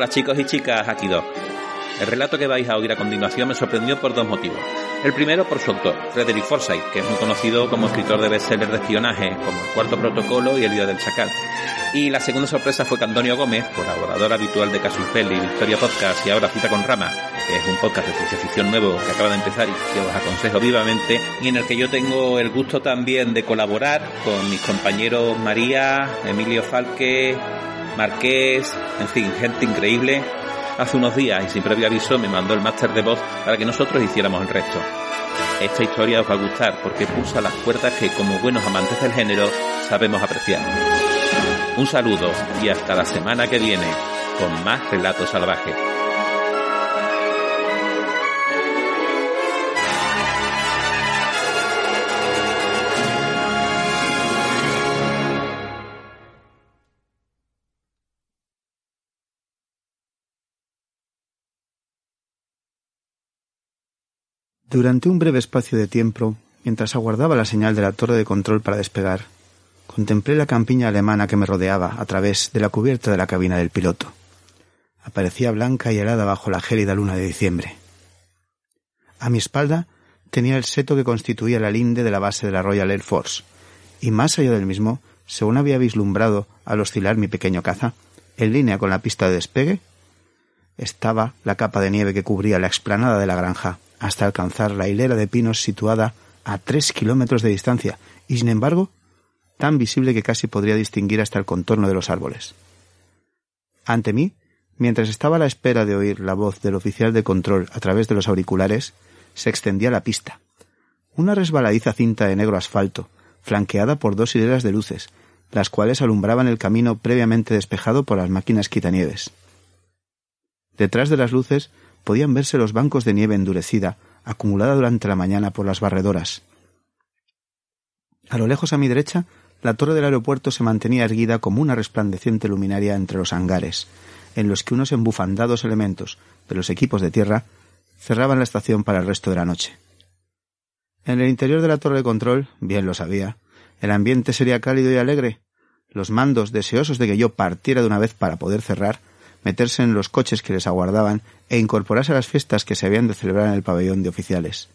Hola chicos y chicas, aquí Doc. El relato que vais a oír a continuación me sorprendió por dos motivos. El primero por su autor, Frederick Forsyth, que es muy conocido como escritor de bestsellers de espionaje, como El Cuarto Protocolo y El Día del Chacal. Y la segunda sorpresa fue que Antonio Gómez, colaborador habitual de Casus Belli, Victoria Podcast y ahora Cita con Rama, que es un podcast de ciencia ficción nuevo que acaba de empezar y que os aconsejo vivamente, y en el que yo tengo el gusto también de colaborar con mis compañeros María, Emilio Falque, Marqués, en fin, gente increíble. Hace unos días y sin previo aviso me mandó el máster de voz para que nosotros hiciéramos el resto. Esta historia os va a gustar porque pulsa las cuerdas que como buenos amantes del género sabemos apreciar. Un saludo y hasta la semana que viene con más relatos salvajes. Durante un breve espacio de tiempo, mientras aguardaba la señal de la torre de control para despegar, contemplé la campiña alemana que me rodeaba a través de la cubierta de la cabina del piloto. Aparecía blanca y helada bajo la gélida luna de diciembre. A mi espalda tenía el seto que constituía la linde de la base de la Royal Air Force, y más allá del mismo, según había vislumbrado al oscilar mi pequeño caza, en línea con la pista de despegue, estaba la capa de nieve que cubría la explanada de la granja, hasta alcanzar la hilera de pinos situada a tres kilómetros de distancia, y sin embargo, tan visible que casi podría distinguir hasta el contorno de los árboles. Ante mí, mientras estaba a la espera de oír la voz del oficial de control a través de los auriculares, se extendía la pista. Una resbaladiza cinta de negro asfalto, flanqueada por dos hileras de luces, las cuales alumbraban el camino previamente despejado por las máquinas quitanieves. Detrás de las luces podían verse los bancos de nieve endurecida, acumulada durante la mañana por las barredoras. A lo lejos a mi derecha, la torre del aeropuerto se mantenía erguida como una resplandeciente luminaria entre los hangares, en los que unos embufandados elementos de los equipos de tierra cerraban la estación para el resto de la noche. En el interior de la torre de control, bien lo sabía, el ambiente sería cálido y alegre. Los mandos, deseosos de que yo partiera de una vez para poder cerrar, meterse en los coches que les aguardaban e incorporarse a las fiestas que se habían de celebrar en el pabellón de oficiales.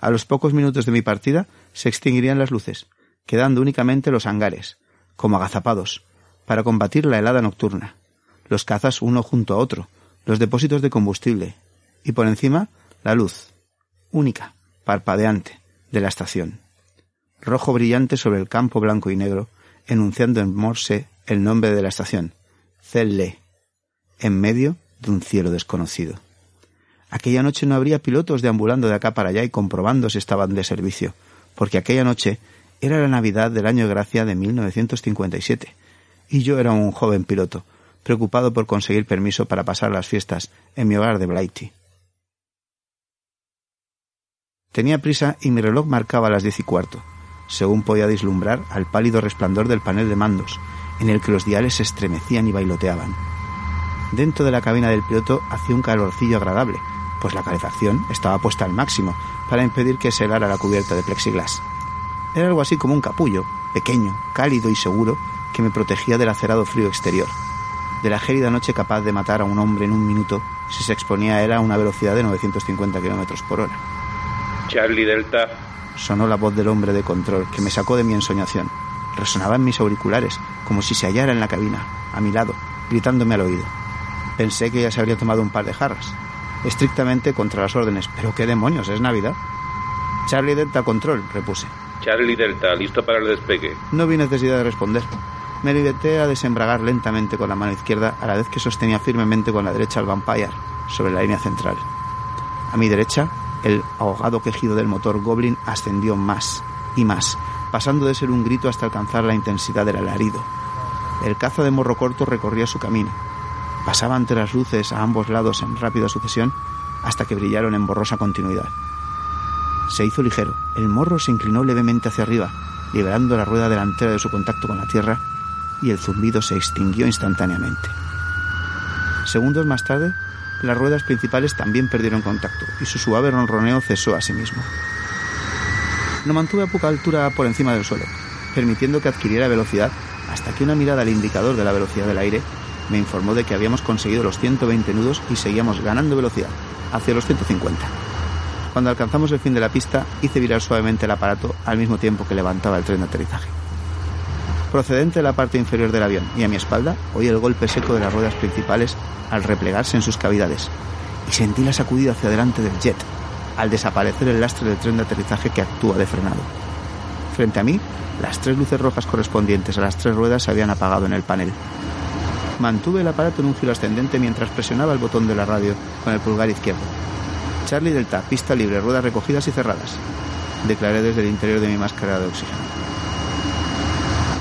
A los pocos minutos de mi partida se extinguirían las luces, quedando únicamente los hangares, como agazapados, para combatir la helada nocturna, los cazas uno junto a otro, los depósitos de combustible, y por encima la luz, única, parpadeante, de la estación. Rojo brillante sobre el campo blanco y negro, enunciando en morse el nombre de la estación, Celle, en medio de un cielo desconocido. Aquella noche no habría pilotos deambulando de acá para allá y comprobando si estaban de servicio, porque aquella noche era la Navidad del año gracia de 1957, y yo era un joven piloto, preocupado por conseguir permiso para pasar las fiestas en mi hogar de Blighty. Tenía prisa y mi reloj marcaba las diez y cuarto, según podía vislumbrar al pálido resplandor del panel de mandos, en el que los diales se estremecían y bailoteaban. Dentro de la cabina del piloto hacía un calorcillo agradable, pues la calefacción estaba puesta al máximo para impedir que se helara la cubierta de plexiglas. Era algo así como un capullo, pequeño, cálido y seguro, que me protegía del acerado frío exterior, de la gélida noche capaz de matar a un hombre en un minuto si se exponía a él a una velocidad de 950 kilómetros por hora. Charlie Delta. Sonó la voz del hombre de control, que me sacó de mi ensoñación. Resonaba en mis auriculares, como si se hallara en la cabina, a mi lado, gritándome al oído. Pensé que ya se habría tomado un par de jarras. Estrictamente contra las órdenes. Pero qué demonios, es Navidad. Charlie Delta Control, repuse. Charlie Delta, listo para el despegue. No vi necesidad de responder. Me limité a desembragar lentamente con la mano izquierda a la vez que sostenía firmemente con la derecha el Vampire sobre la línea central. A mi derecha, El ahogado quejido del motor Goblin ascendió más y más, pasando de ser un grito hasta alcanzar la intensidad del alarido. El caza de morro corto recorría su camino. Pasaba ante las luces a ambos lados en rápida sucesión hasta que brillaron en borrosa continuidad. Se hizo ligero. El morro se inclinó levemente hacia arriba, liberando la rueda delantera de su contacto con la tierra, y el zumbido se extinguió instantáneamente. Segundos más tarde, las ruedas principales también perdieron contacto y su suave ronroneo cesó a sí mismo. No mantuve a poca altura por encima del suelo, permitiendo que adquiriera velocidad hasta que una mirada al indicador de la velocidad del aire me informó de que habíamos conseguido los 120 nudos y seguíamos ganando velocidad, hacia los 150. Cuando alcanzamos el fin de la pista, hice virar suavemente el aparato al mismo tiempo que levantaba el tren de aterrizaje. Procedente de la parte inferior del avión y a mi espalda, oí el golpe seco de las ruedas principales al replegarse en sus cavidades y sentí la sacudida hacia adelante del jet al desaparecer el lastre del tren de aterrizaje que actúa de frenado. Frente a mí, las tres luces rojas correspondientes a las tres ruedas se habían apagado en el panel. Mantuve el aparato en un giro ascendente mientras presionaba el botón de la radio con el pulgar izquierdo. Charlie Delta, pista libre, ruedas recogidas y cerradas. Declaré desde el interior de mi máscara de oxígeno.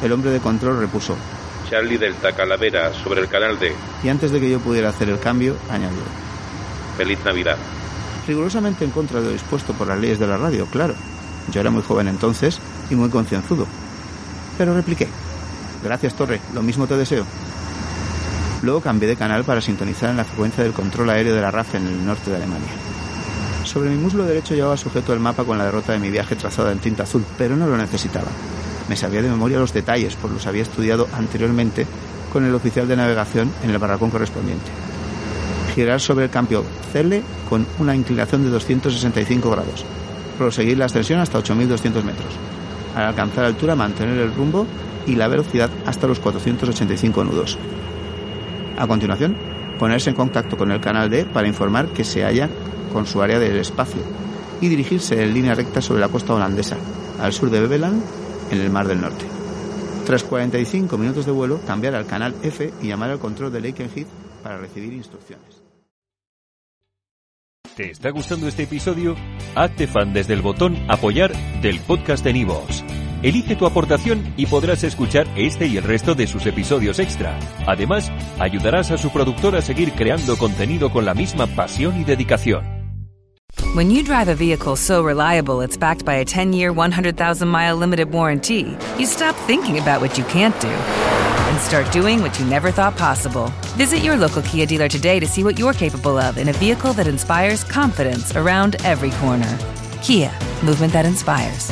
El hombre de control repuso. Charlie Delta, Calavera, sobre el canal D. Y antes de que yo pudiera hacer el cambio, añadió. Feliz Navidad. Rigurosamente en contra de lo dispuesto por las leyes de la radio, claro. Yo era muy joven entonces y muy concienzudo. Pero repliqué. Gracias, Torre, lo mismo te deseo. Luego cambié de canal para sintonizar en la frecuencia del control aéreo de la RAF en el norte de Alemania. Sobre mi muslo derecho llevaba sujeto el mapa con la derrota de mi viaje trazada en tinta azul, pero no lo necesitaba. Me sabía de memoria los detalles, pues los había estudiado anteriormente con el oficial de navegación en el barracón correspondiente. Girar sobre el cambio Cele con una inclinación de 265 grados. Proseguir la ascensión hasta 8.200 metros. Al alcanzar altura, mantener el rumbo y la velocidad hasta los 485 nudos. A continuación, ponerse en contacto con el canal D para informar que se halla con su área del espacio y dirigirse en línea recta sobre la costa holandesa, al sur de Beveland en el Mar del Norte. Tras 45 minutos de vuelo, cambiar al canal F y llamar al control de Lakenheath para recibir instrucciones. ¿Te está gustando este episodio? Hazte fan desde el botón Apoyar del podcast de Nivos. Elige tu aportación y podrás escuchar este y el resto de sus episodios extra. Además, ayudarás a su productor a seguir creando contenido con la misma pasión y dedicación. When you drive a vehicle so reliable it's backed by a 10 year, 100,000 mile limited warranty, you stop thinking about what you can't do and start doing what you never thought possible. Visit your local Kia dealer today to see what you're capable of in a vehicle that inspires confidence around every corner. Kia, movement that inspires.